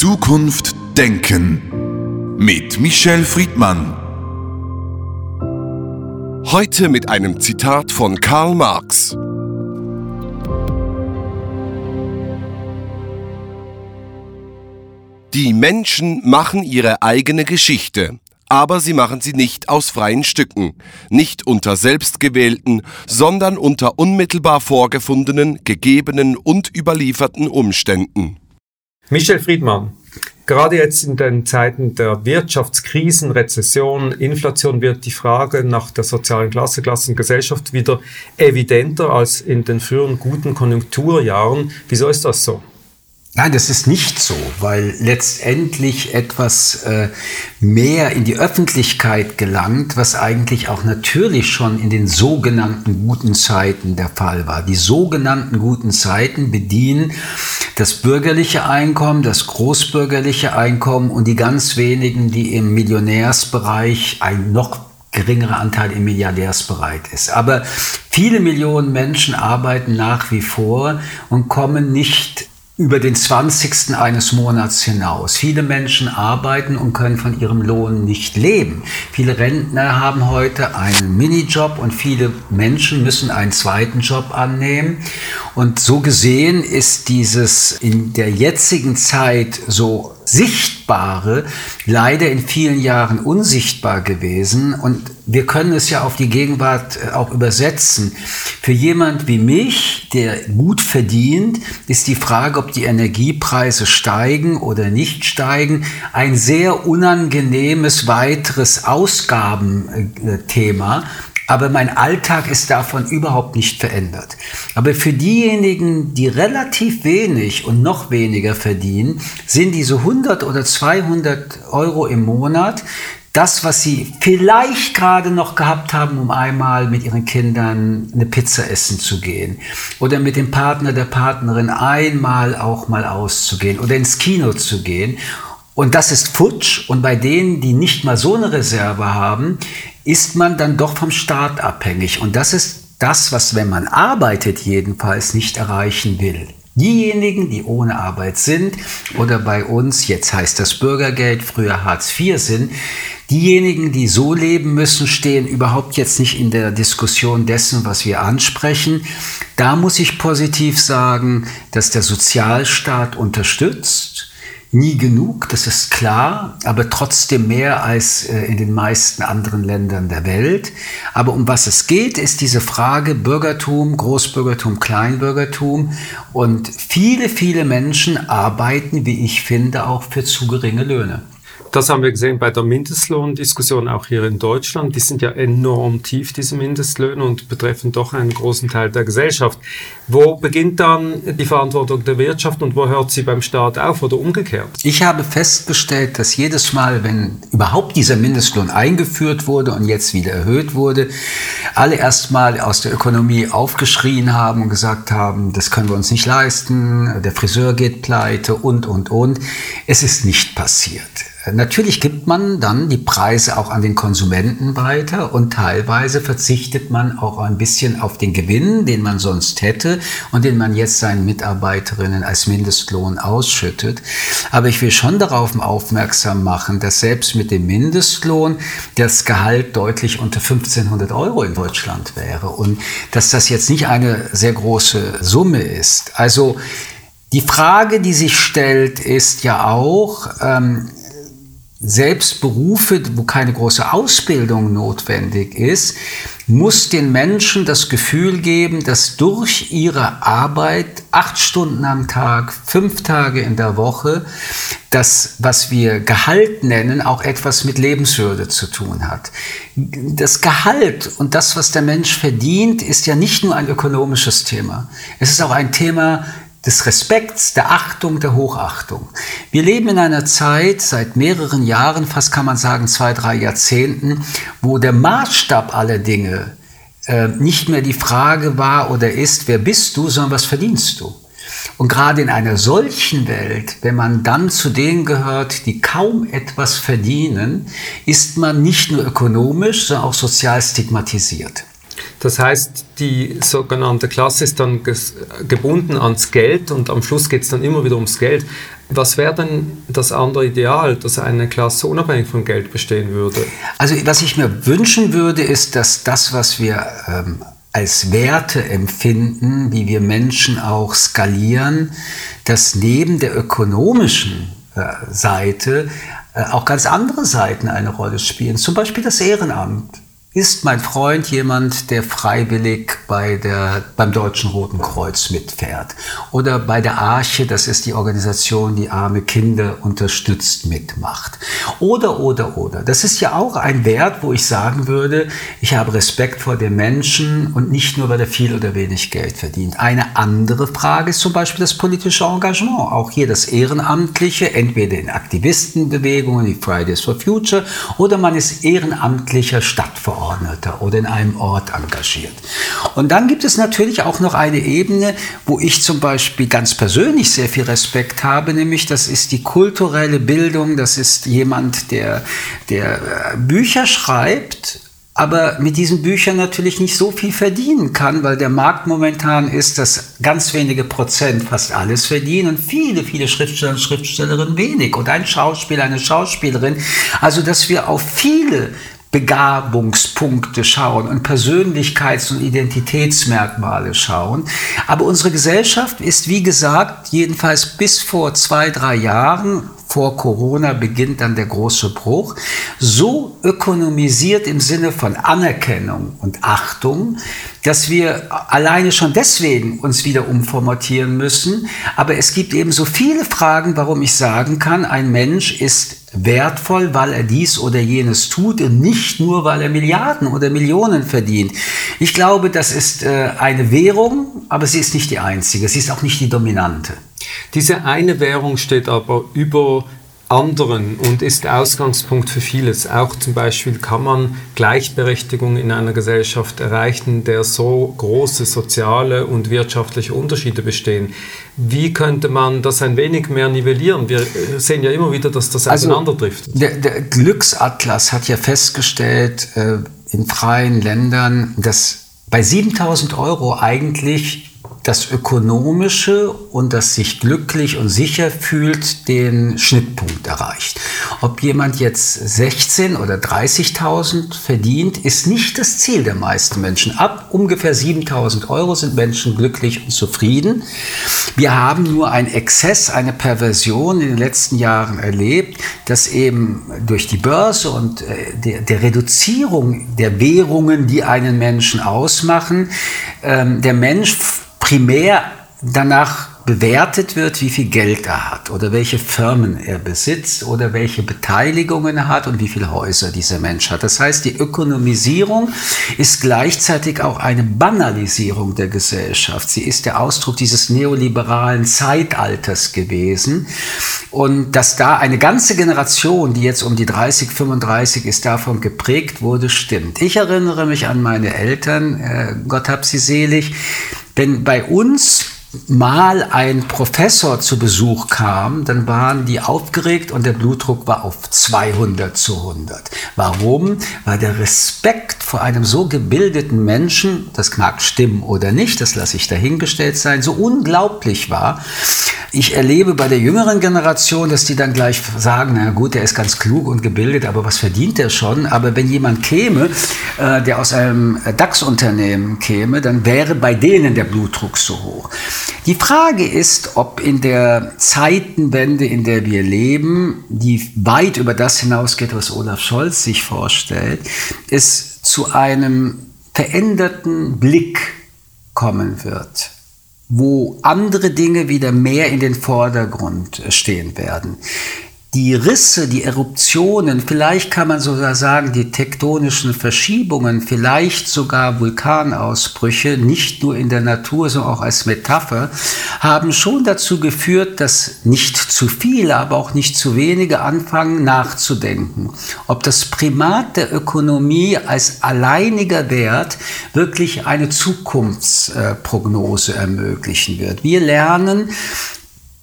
Zukunft denken mit Michel Friedmann. Heute mit einem Zitat von Karl Marx. Die Menschen machen ihre eigene Geschichte, aber sie machen sie nicht aus freien Stücken, nicht unter selbstgewählten, sondern unter unmittelbar vorgefundenen, gegebenen und überlieferten Umständen. Michel Friedmann, gerade jetzt in den Zeiten der Wirtschaftskrisen, Rezession, Inflation wird die Frage nach der sozialen Klasse, Klassengesellschaft wieder evidenter als in den früheren guten Konjunkturjahren. Wieso ist das so? Nein, das ist nicht so, weil letztendlich etwas äh, mehr in die Öffentlichkeit gelangt, was eigentlich auch natürlich schon in den sogenannten guten Zeiten der Fall war. Die sogenannten guten Zeiten bedienen das bürgerliche Einkommen, das großbürgerliche Einkommen und die ganz wenigen, die im Millionärsbereich ein noch geringerer Anteil im Milliardärsbereich ist. Aber viele Millionen Menschen arbeiten nach wie vor und kommen nicht über den 20. eines Monats hinaus. Viele Menschen arbeiten und können von ihrem Lohn nicht leben. Viele Rentner haben heute einen Minijob und viele Menschen müssen einen zweiten Job annehmen. Und so gesehen ist dieses in der jetzigen Zeit so Sichtbare leider in vielen Jahren unsichtbar gewesen. Und wir können es ja auf die Gegenwart äh, auch übersetzen. Für jemand wie mich, der gut verdient, ist die Frage, ob die Energiepreise steigen oder nicht steigen, ein sehr unangenehmes weiteres Ausgabenthema. Aber mein Alltag ist davon überhaupt nicht verändert. Aber für diejenigen, die relativ wenig und noch weniger verdienen, sind diese 100 oder 200 Euro im Monat das, was sie vielleicht gerade noch gehabt haben, um einmal mit ihren Kindern eine Pizza essen zu gehen oder mit dem Partner der Partnerin einmal auch mal auszugehen oder ins Kino zu gehen. Und das ist futsch. Und bei denen, die nicht mal so eine Reserve haben, ist man dann doch vom Staat abhängig. Und das ist das, was, wenn man arbeitet, jedenfalls nicht erreichen will. Diejenigen, die ohne Arbeit sind oder bei uns, jetzt heißt das Bürgergeld, früher Hartz IV sind, diejenigen, die so leben müssen, stehen überhaupt jetzt nicht in der Diskussion dessen, was wir ansprechen. Da muss ich positiv sagen, dass der Sozialstaat unterstützt nie genug, das ist klar, aber trotzdem mehr als äh, in den meisten anderen Ländern der Welt. Aber um was es geht, ist diese Frage Bürgertum, Großbürgertum, Kleinbürgertum. Und viele, viele Menschen arbeiten, wie ich finde, auch für zu geringe Löhne. Das haben wir gesehen bei der Mindestlohndiskussion auch hier in Deutschland. Die sind ja enorm tief, diese Mindestlöhne, und betreffen doch einen großen Teil der Gesellschaft. Wo beginnt dann die Verantwortung der Wirtschaft und wo hört sie beim Staat auf oder umgekehrt? Ich habe festgestellt, dass jedes Mal, wenn überhaupt dieser Mindestlohn eingeführt wurde und jetzt wieder erhöht wurde, alle erstmal aus der Ökonomie aufgeschrien haben und gesagt haben, das können wir uns nicht leisten, der Friseur geht pleite und, und, und. Es ist nicht passiert. Natürlich gibt man dann die Preise auch an den Konsumenten weiter und teilweise verzichtet man auch ein bisschen auf den Gewinn, den man sonst hätte und den man jetzt seinen Mitarbeiterinnen als Mindestlohn ausschüttet. Aber ich will schon darauf aufmerksam machen, dass selbst mit dem Mindestlohn das Gehalt deutlich unter 1500 Euro in Deutschland wäre und dass das jetzt nicht eine sehr große Summe ist. Also die Frage, die sich stellt, ist ja auch, ähm, selbst Berufe, wo keine große Ausbildung notwendig ist, muss den Menschen das Gefühl geben, dass durch ihre Arbeit acht Stunden am Tag, fünf Tage in der Woche, das, was wir Gehalt nennen, auch etwas mit Lebenswürde zu tun hat. Das Gehalt und das, was der Mensch verdient, ist ja nicht nur ein ökonomisches Thema. Es ist auch ein Thema des Respekts, der Achtung, der Hochachtung. Wir leben in einer Zeit seit mehreren Jahren, fast kann man sagen zwei, drei Jahrzehnten, wo der Maßstab aller Dinge äh, nicht mehr die Frage war oder ist, wer bist du, sondern was verdienst du. Und gerade in einer solchen Welt, wenn man dann zu denen gehört, die kaum etwas verdienen, ist man nicht nur ökonomisch, sondern auch sozial stigmatisiert. Das heißt, die sogenannte Klasse ist dann gebunden ans Geld und am Schluss geht es dann immer wieder ums Geld. Was wäre denn das andere Ideal, dass eine Klasse unabhängig von Geld bestehen würde? Also was ich mir wünschen würde, ist, dass das, was wir ähm, als Werte empfinden, wie wir Menschen auch skalieren, dass neben der ökonomischen äh, Seite äh, auch ganz andere Seiten eine Rolle spielen. Zum Beispiel das Ehrenamt. Ist mein Freund jemand, der freiwillig bei der, beim Deutschen Roten Kreuz mitfährt? Oder bei der Arche, das ist die Organisation, die arme Kinder unterstützt, mitmacht? Oder, oder, oder. Das ist ja auch ein Wert, wo ich sagen würde, ich habe Respekt vor dem Menschen und nicht nur, weil er viel oder wenig Geld verdient. Eine andere Frage ist zum Beispiel das politische Engagement. Auch hier das Ehrenamtliche, entweder in Aktivistenbewegungen wie Fridays for Future oder man ist ehrenamtlicher Stadtverordneter. Abgeordneter oder in einem Ort engagiert. Und dann gibt es natürlich auch noch eine Ebene, wo ich zum Beispiel ganz persönlich sehr viel Respekt habe, nämlich das ist die kulturelle Bildung, das ist jemand, der, der äh, Bücher schreibt, aber mit diesen Büchern natürlich nicht so viel verdienen kann, weil der Markt momentan ist, dass ganz wenige Prozent fast alles verdienen und viele, viele Schriftsteller und Schriftstellerinnen wenig und ein Schauspieler, eine Schauspielerin. Also, dass wir auf viele Begabungspunkte schauen und Persönlichkeits- und Identitätsmerkmale schauen. Aber unsere Gesellschaft ist, wie gesagt, jedenfalls bis vor zwei, drei Jahren vor Corona beginnt dann der große Bruch, so ökonomisiert im Sinne von Anerkennung und Achtung, dass wir alleine schon deswegen uns wieder umformatieren müssen. Aber es gibt eben so viele Fragen, warum ich sagen kann, ein Mensch ist wertvoll, weil er dies oder jenes tut und nicht nur, weil er Milliarden oder Millionen verdient. Ich glaube, das ist äh, eine Währung, aber sie ist nicht die einzige. Sie ist auch nicht die dominante. Diese eine Währung steht aber über anderen und ist Ausgangspunkt für vieles. Auch zum Beispiel kann man Gleichberechtigung in einer Gesellschaft erreichen, der so große soziale und wirtschaftliche Unterschiede bestehen. Wie könnte man das ein wenig mehr nivellieren? Wir sehen ja immer wieder, dass das also auseinanderdriftet. Der, der Glücksatlas hat ja festgestellt äh, in freien Ländern, dass bei 7000 Euro eigentlich das Ökonomische und das sich glücklich und sicher fühlt, den Schnittpunkt erreicht. Ob jemand jetzt 16 oder 30.000 verdient, ist nicht das Ziel der meisten Menschen. Ab ungefähr 7.000 Euro sind Menschen glücklich und zufrieden. Wir haben nur einen Exzess, eine Perversion in den letzten Jahren erlebt, dass eben durch die Börse und äh, der, der Reduzierung der Währungen, die einen Menschen ausmachen, ähm, der Mensch primär danach bewertet wird, wie viel Geld er hat oder welche Firmen er besitzt oder welche Beteiligungen er hat und wie viele Häuser dieser Mensch hat. Das heißt, die Ökonomisierung ist gleichzeitig auch eine Banalisierung der Gesellschaft. Sie ist der Ausdruck dieses neoliberalen Zeitalters gewesen und dass da eine ganze Generation, die jetzt um die 30, 35 ist, davon geprägt wurde, stimmt. Ich erinnere mich an meine Eltern, äh, Gott hab sie selig, wenn bei uns mal ein Professor zu Besuch kam, dann waren die aufgeregt und der Blutdruck war auf 200 zu 100. Warum? Weil der Respekt vor einem so gebildeten Menschen, das mag stimmen oder nicht, das lasse ich dahingestellt sein, so unglaublich war. Ich erlebe bei der jüngeren Generation, dass die dann gleich sagen, na gut, der ist ganz klug und gebildet, aber was verdient der schon? Aber wenn jemand käme, äh, der aus einem DAX-Unternehmen käme, dann wäre bei denen der Blutdruck so hoch. Die Frage ist, ob in der Zeitenwende, in der wir leben, die weit über das hinausgeht, was Olaf Scholz sich vorstellt, es zu einem veränderten Blick kommen wird wo andere Dinge wieder mehr in den Vordergrund stehen werden die Risse, die Eruptionen, vielleicht kann man sogar sagen, die tektonischen Verschiebungen, vielleicht sogar Vulkanausbrüche, nicht nur in der Natur, sondern auch als Metapher, haben schon dazu geführt, dass nicht zu viele, aber auch nicht zu wenige anfangen nachzudenken, ob das Primat der Ökonomie als alleiniger Wert wirklich eine Zukunftsprognose ermöglichen wird. Wir lernen,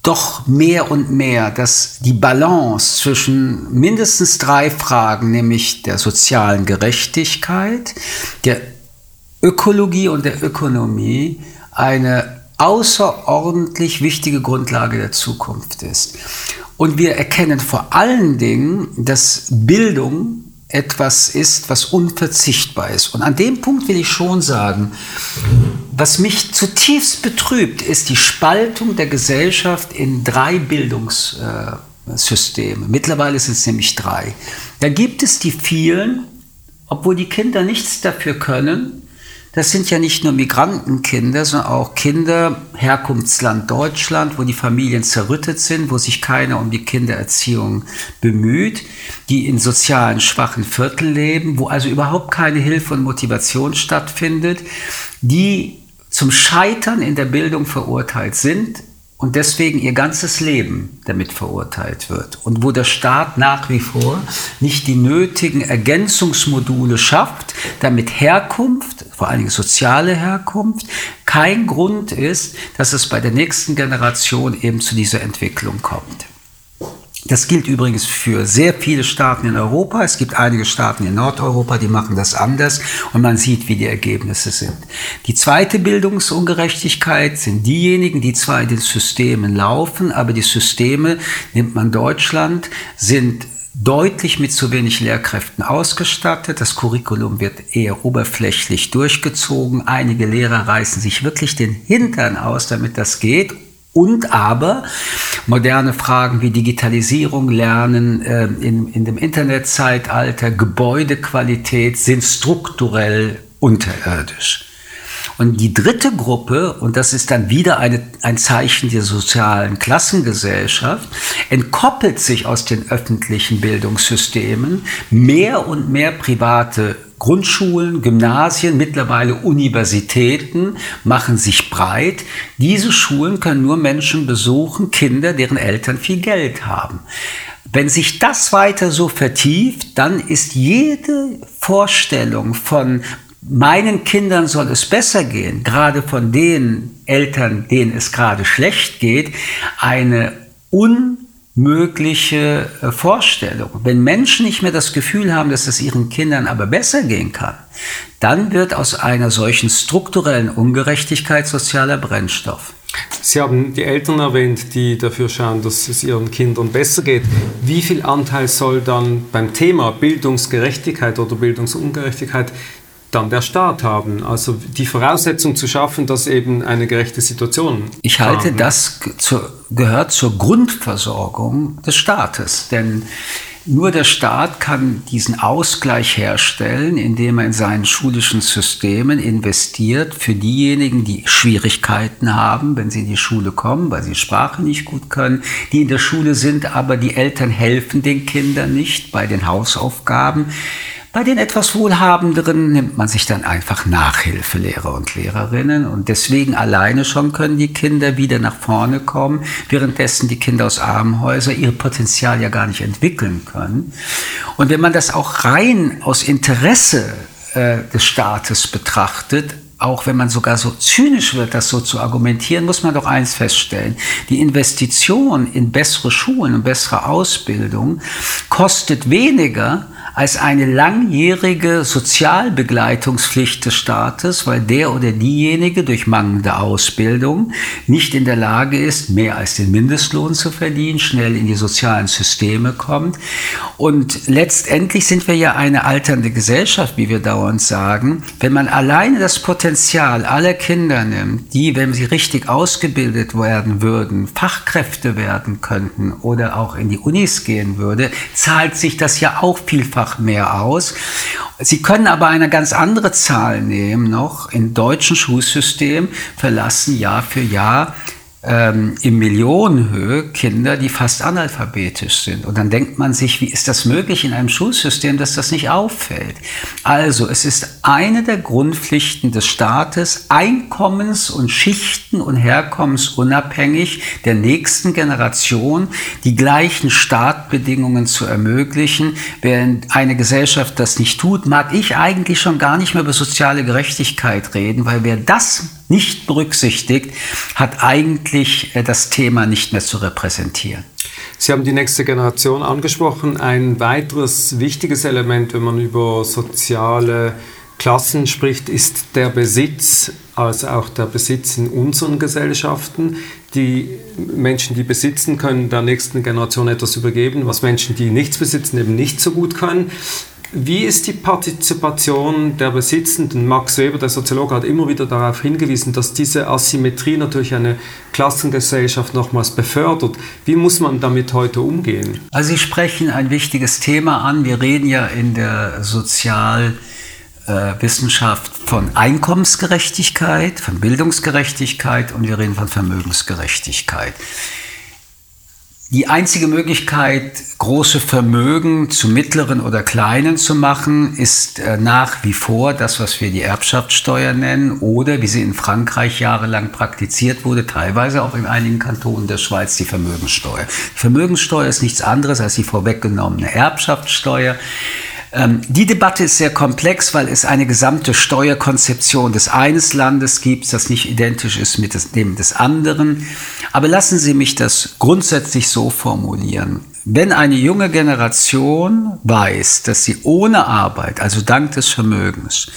doch mehr und mehr, dass die Balance zwischen mindestens drei Fragen, nämlich der sozialen Gerechtigkeit, der Ökologie und der Ökonomie eine außerordentlich wichtige Grundlage der Zukunft ist. Und wir erkennen vor allen Dingen, dass Bildung etwas ist, was unverzichtbar ist. Und an dem Punkt will ich schon sagen, was mich zutiefst betrübt, ist die Spaltung der Gesellschaft in drei Bildungssysteme. Mittlerweile sind es nämlich drei. Da gibt es die vielen, obwohl die Kinder nichts dafür können, das sind ja nicht nur Migrantenkinder, sondern auch Kinder, Herkunftsland Deutschland, wo die Familien zerrüttet sind, wo sich keiner um die Kindererziehung bemüht, die in sozialen schwachen Vierteln leben, wo also überhaupt keine Hilfe und Motivation stattfindet, die zum Scheitern in der Bildung verurteilt sind, und deswegen ihr ganzes Leben damit verurteilt wird und wo der Staat nach wie vor nicht die nötigen Ergänzungsmodule schafft, damit Herkunft, vor allen Dingen soziale Herkunft, kein Grund ist, dass es bei der nächsten Generation eben zu dieser Entwicklung kommt. Das gilt übrigens für sehr viele Staaten in Europa. Es gibt einige Staaten in Nordeuropa, die machen das anders und man sieht, wie die Ergebnisse sind. Die zweite Bildungsungerechtigkeit sind diejenigen, die zwar in den Systemen laufen, aber die Systeme, nimmt man Deutschland, sind deutlich mit zu wenig Lehrkräften ausgestattet. Das Curriculum wird eher oberflächlich durchgezogen. Einige Lehrer reißen sich wirklich den Hintern aus, damit das geht und aber moderne Fragen wie Digitalisierung, Lernen äh, in, in dem Internetzeitalter, Gebäudequalität sind strukturell unterirdisch. Und die dritte Gruppe, und das ist dann wieder eine, ein Zeichen der sozialen Klassengesellschaft, entkoppelt sich aus den öffentlichen Bildungssystemen. Mehr und mehr private Grundschulen, Gymnasien, mittlerweile Universitäten machen sich breit. Diese Schulen können nur Menschen besuchen, Kinder, deren Eltern viel Geld haben. Wenn sich das weiter so vertieft, dann ist jede Vorstellung von meinen Kindern soll es besser gehen, gerade von den Eltern, denen es gerade schlecht geht, eine un mögliche äh, Vorstellung. Wenn Menschen nicht mehr das Gefühl haben, dass es ihren Kindern aber besser gehen kann, dann wird aus einer solchen strukturellen Ungerechtigkeit sozialer Brennstoff. Sie haben die Eltern erwähnt, die dafür schauen, dass es ihren Kindern besser geht. Wie viel Anteil soll dann beim Thema Bildungsgerechtigkeit oder Bildungsungerechtigkeit dann der Staat haben. Also die Voraussetzung zu schaffen, dass eben eine gerechte Situation. Ich halte, haben. das zu, gehört zur Grundversorgung des Staates. Denn nur der Staat kann diesen Ausgleich herstellen, indem er in seinen schulischen Systemen investiert für diejenigen, die Schwierigkeiten haben, wenn sie in die Schule kommen, weil sie Sprache nicht gut können, die in der Schule sind, aber die Eltern helfen den Kindern nicht bei den Hausaufgaben bei den etwas Wohlhabenderen nimmt man sich dann einfach Nachhilfelehrer und Lehrerinnen und deswegen alleine schon können die Kinder wieder nach vorne kommen, währenddessen die Kinder aus Armenhäusern ihr Potenzial ja gar nicht entwickeln können. Und wenn man das auch rein aus Interesse äh, des Staates betrachtet, auch wenn man sogar so zynisch wird, das so zu argumentieren, muss man doch eins feststellen. Die Investition in bessere Schulen und bessere Ausbildung kostet weniger, als eine langjährige Sozialbegleitungspflicht des Staates, weil der oder diejenige durch mangelnde Ausbildung nicht in der Lage ist, mehr als den Mindestlohn zu verdienen, schnell in die sozialen Systeme kommt. Und letztendlich sind wir ja eine alternde Gesellschaft, wie wir dauernd sagen. Wenn man alleine das Potenzial aller Kinder nimmt, die, wenn sie richtig ausgebildet werden würden, Fachkräfte werden könnten oder auch in die Unis gehen würde, zahlt sich das ja auch vielfach einfach mehr aus. Sie können aber eine ganz andere Zahl nehmen noch. Im deutschen Schulsystem verlassen Jahr für Jahr ähm, in Millionenhöhe Kinder, die fast analphabetisch sind. Und dann denkt man sich, wie ist das möglich in einem Schulsystem, dass das nicht auffällt? Also es ist eine der Grundpflichten des Staates, einkommens- und schichten- und herkommensunabhängig der nächsten Generation die gleichen Startbedingungen zu ermöglichen. Während eine Gesellschaft das nicht tut, mag ich eigentlich schon gar nicht mehr über soziale Gerechtigkeit reden, weil wer das nicht berücksichtigt, hat eigentlich äh, das Thema nicht mehr zu repräsentieren. Sie haben die nächste Generation angesprochen. Ein weiteres wichtiges Element, wenn man über soziale Klassen spricht, ist der Besitz, also auch der Besitz in unseren Gesellschaften. Die Menschen, die besitzen, können der nächsten Generation etwas übergeben, was Menschen, die nichts besitzen, eben nicht so gut können. Wie ist die Partizipation der Besitzenden? Max Weber, der Soziologe, hat immer wieder darauf hingewiesen, dass diese Asymmetrie natürlich eine Klassengesellschaft nochmals befördert. Wie muss man damit heute umgehen? Also Sie sprechen ein wichtiges Thema an. Wir reden ja in der Sozialwissenschaft von Einkommensgerechtigkeit, von Bildungsgerechtigkeit und wir reden von Vermögensgerechtigkeit. Die einzige Möglichkeit, große Vermögen zu mittleren oder kleinen zu machen, ist äh, nach wie vor das, was wir die Erbschaftssteuer nennen oder, wie sie in Frankreich jahrelang praktiziert wurde, teilweise auch in einigen Kantonen der Schweiz, die Vermögenssteuer. Die Vermögenssteuer ist nichts anderes als die vorweggenommene Erbschaftssteuer. Ähm, die Debatte ist sehr komplex, weil es eine gesamte Steuerkonzeption des eines Landes gibt, das nicht identisch ist mit dem des anderen. Aber lassen Sie mich das grundsätzlich so formulieren. Wenn eine junge Generation weiß, dass sie ohne Arbeit, also dank des Vermögens,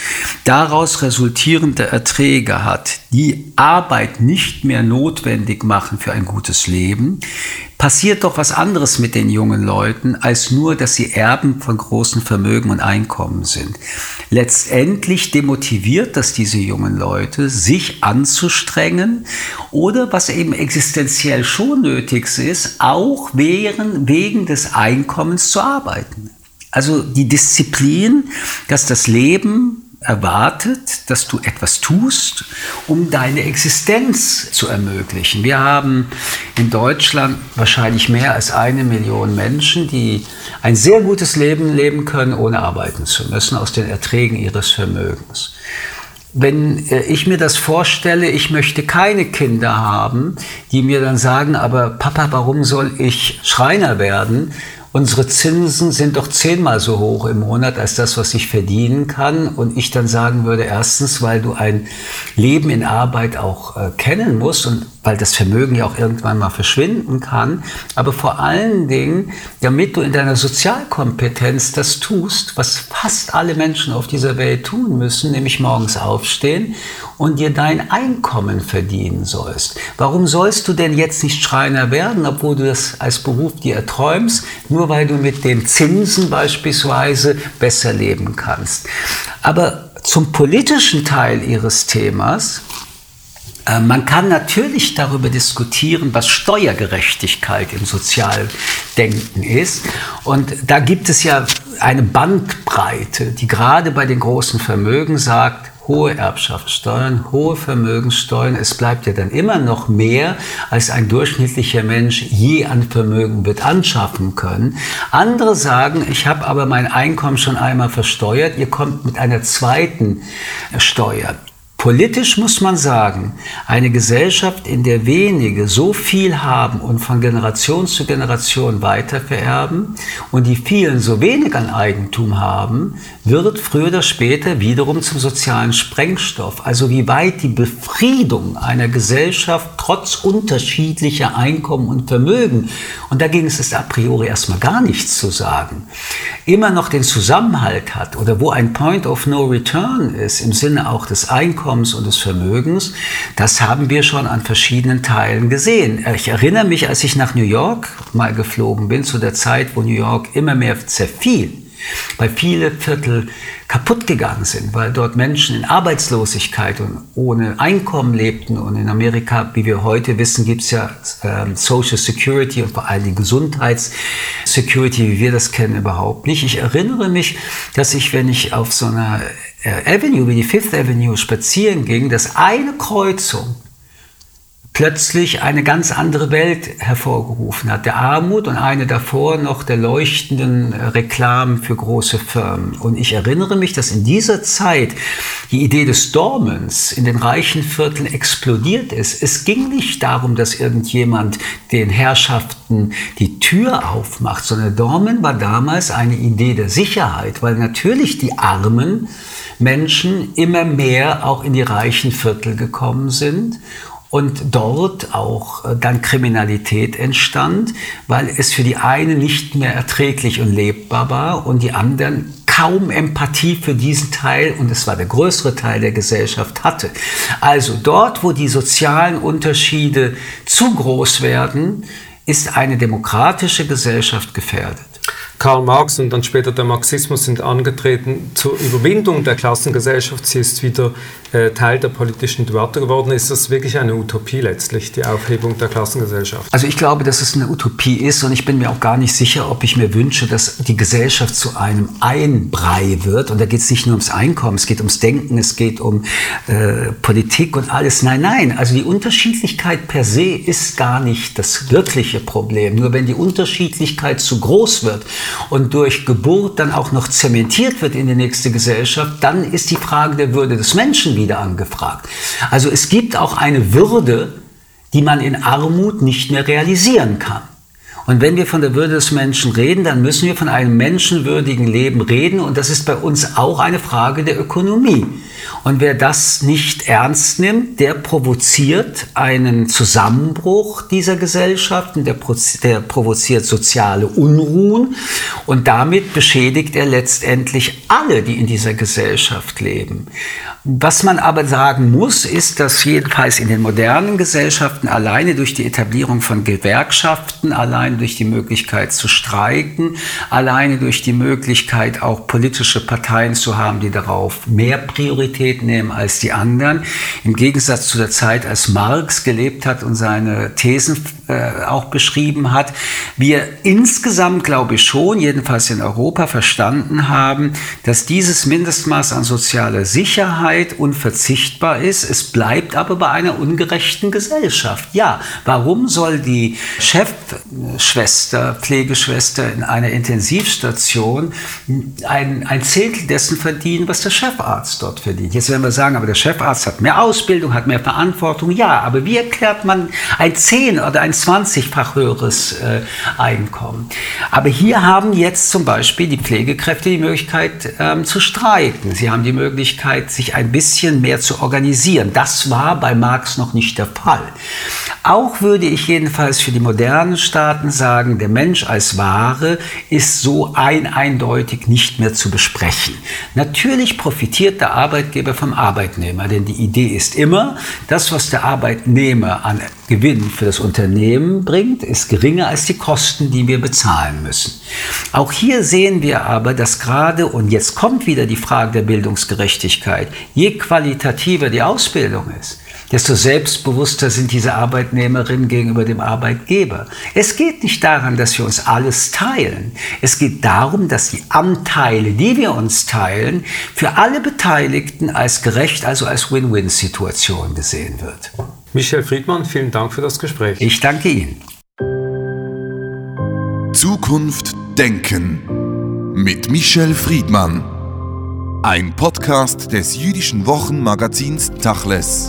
daraus resultierende Erträge hat, die Arbeit nicht mehr notwendig machen für ein gutes Leben, passiert doch was anderes mit den jungen Leuten, als nur, dass sie Erben von großen Vermögen und Einkommen sind. Letztendlich demotiviert das diese jungen Leute, sich anzustrengen oder was eben existenziell schon nötig ist, auch wegen, wegen des Einkommens zu arbeiten. Also die Disziplin, dass das Leben erwartet, dass du etwas tust, um deine Existenz zu ermöglichen. Wir haben in Deutschland wahrscheinlich mehr als eine Million Menschen, die ein sehr gutes Leben leben können, ohne arbeiten zu müssen, aus den Erträgen ihres Vermögens. Wenn äh, ich mir das vorstelle, ich möchte keine Kinder haben, die mir dann sagen, aber Papa, warum soll ich Schreiner werden? Unsere Zinsen sind doch zehnmal so hoch im Monat als das, was ich verdienen kann. Und ich dann sagen würde, erstens, weil du ein Leben in Arbeit auch äh, kennen musst und weil das Vermögen ja auch irgendwann mal verschwinden kann, aber vor allen Dingen, damit du in deiner Sozialkompetenz das tust, was fast alle Menschen auf dieser Welt tun müssen, nämlich morgens aufstehen und dir dein Einkommen verdienen sollst. Warum sollst du denn jetzt nicht Schreiner werden, obwohl du das als Beruf dir erträumst, nur weil du mit den Zinsen beispielsweise besser leben kannst? Aber zum politischen Teil ihres Themas, man kann natürlich darüber diskutieren, was Steuergerechtigkeit im Sozialdenken ist. Und da gibt es ja eine Bandbreite, die gerade bei den großen Vermögen sagt, hohe Erbschaftssteuern, hohe Vermögenssteuern. Es bleibt ja dann immer noch mehr, als ein durchschnittlicher Mensch je an Vermögen wird anschaffen können. Andere sagen, ich habe aber mein Einkommen schon einmal versteuert, ihr kommt mit einer zweiten Steuer. Politisch muss man sagen, eine Gesellschaft, in der wenige so viel haben und von Generation zu Generation weitervererben und die vielen so wenig an Eigentum haben, wird früher oder später wiederum zum sozialen Sprengstoff. Also wie weit die Befriedung einer Gesellschaft trotz unterschiedlicher Einkommen und Vermögen, und dagegen ist es a priori erstmal gar nichts zu sagen, immer noch den Zusammenhalt hat oder wo ein Point of No Return ist im Sinne auch des Einkommens, Einkommens und des Vermögens, das haben wir schon an verschiedenen Teilen gesehen. Ich erinnere mich, als ich nach New York mal geflogen bin, zu der Zeit, wo New York immer mehr zerfiel, weil viele Viertel kaputt gegangen sind, weil dort Menschen in Arbeitslosigkeit und ohne Einkommen lebten. Und in Amerika, wie wir heute wissen, gibt es ja ähm, Social Security und vor allem die Gesundheitssecurity, wie wir das kennen, überhaupt nicht. Ich erinnere mich, dass ich, wenn ich auf so einer Avenue, wie die Fifth Avenue spazieren ging, dass eine Kreuzung plötzlich eine ganz andere Welt hervorgerufen hat. Der Armut und eine davor noch der leuchtenden äh, Reklamen für große Firmen. Und ich erinnere mich, dass in dieser Zeit die Idee des Dormens in den reichen Vierteln explodiert ist. Es ging nicht darum, dass irgendjemand den Herrschaften die Tür aufmacht, sondern Dormen war damals eine Idee der Sicherheit, weil natürlich die Armen Menschen immer mehr auch in die reichen Viertel gekommen sind und dort auch äh, dann Kriminalität entstand, weil es für die einen nicht mehr erträglich und lebbar war und die anderen kaum Empathie für diesen Teil, und es war der größere Teil der Gesellschaft, hatte. Also dort, wo die sozialen Unterschiede zu groß werden, ist eine demokratische Gesellschaft gefährdet. Karl Marx und dann später der Marxismus sind angetreten zur Überwindung der Klassengesellschaft. Sie ist wieder äh, Teil der politischen Debatte geworden. Ist das wirklich eine Utopie letztlich, die Aufhebung der Klassengesellschaft? Also ich glaube, dass es eine Utopie ist und ich bin mir auch gar nicht sicher, ob ich mir wünsche, dass die Gesellschaft zu einem Einbrei wird. Und da geht es nicht nur ums Einkommen, es geht ums Denken, es geht um äh, Politik und alles. Nein, nein, also die Unterschiedlichkeit per se ist gar nicht das wirkliche Problem. Nur wenn die Unterschiedlichkeit zu groß wird und durch Geburt dann auch noch zementiert wird in die nächste Gesellschaft, dann ist die Frage der Würde des Menschen wieder angefragt. Also es gibt auch eine Würde, die man in Armut nicht mehr realisieren kann. Und wenn wir von der Würde des Menschen reden, dann müssen wir von einem menschenwürdigen Leben reden. Und das ist bei uns auch eine Frage der Ökonomie. Und wer das nicht ernst nimmt, der provoziert einen Zusammenbruch dieser Gesellschaften, der, der provoziert soziale Unruhen und damit beschädigt er letztendlich alle, die in dieser Gesellschaft leben. Was man aber sagen muss, ist, dass jedenfalls in den modernen Gesellschaften alleine durch die Etablierung von Gewerkschaften, alleine durch die Möglichkeit zu streiken, alleine durch die Möglichkeit auch politische Parteien zu haben, die darauf mehr Priorität nehmen als die anderen, im Gegensatz zu der Zeit, als Marx gelebt hat und seine Thesen äh, auch beschrieben hat, wir insgesamt, glaube ich schon, jedenfalls in Europa verstanden haben, dass dieses Mindestmaß an sozialer Sicherheit unverzichtbar ist. Es bleibt aber bei einer ungerechten Gesellschaft. Ja, warum soll die Chefschwester, Pflegeschwester in einer Intensivstation ein, ein Zehntel dessen verdienen, was der Chefarzt dort verdient? Jetzt werden wir sagen, aber der Chefarzt hat mehr Ausbildung, hat mehr Verantwortung. Ja, aber wie erklärt man ein 10 oder ein 20-fach höheres äh, Einkommen? Aber hier haben jetzt zum Beispiel die Pflegekräfte die Möglichkeit ähm, zu streiken. Sie haben die Möglichkeit, sich ein bisschen mehr zu organisieren. Das war bei Marx noch nicht der Fall. Auch würde ich jedenfalls für die modernen Staaten sagen, der Mensch als Ware ist so ein eindeutig nicht mehr zu besprechen. Natürlich profitiert der Arbeitgeber vom Arbeitnehmer, denn die Idee ist immer, das, was der Arbeitnehmer an Gewinn für das Unternehmen bringt, ist geringer als die Kosten, die wir bezahlen müssen. Auch hier sehen wir aber, dass gerade, und jetzt kommt wieder die Frage der Bildungsgerechtigkeit, je qualitativer die Ausbildung ist, desto selbstbewusster sind diese Arbeitnehmerinnen gegenüber dem Arbeitgeber. Es geht nicht daran, dass wir uns alles teilen. Es geht darum, dass die Anteile, die wir uns teilen, für alle Beteiligten als gerecht, also als Win-Win-Situation gesehen wird. Michel Friedmann, vielen Dank für das Gespräch. Ich danke Ihnen. Zukunft Denken mit Michel Friedmann. Ein Podcast des jüdischen Wochenmagazins Tachles.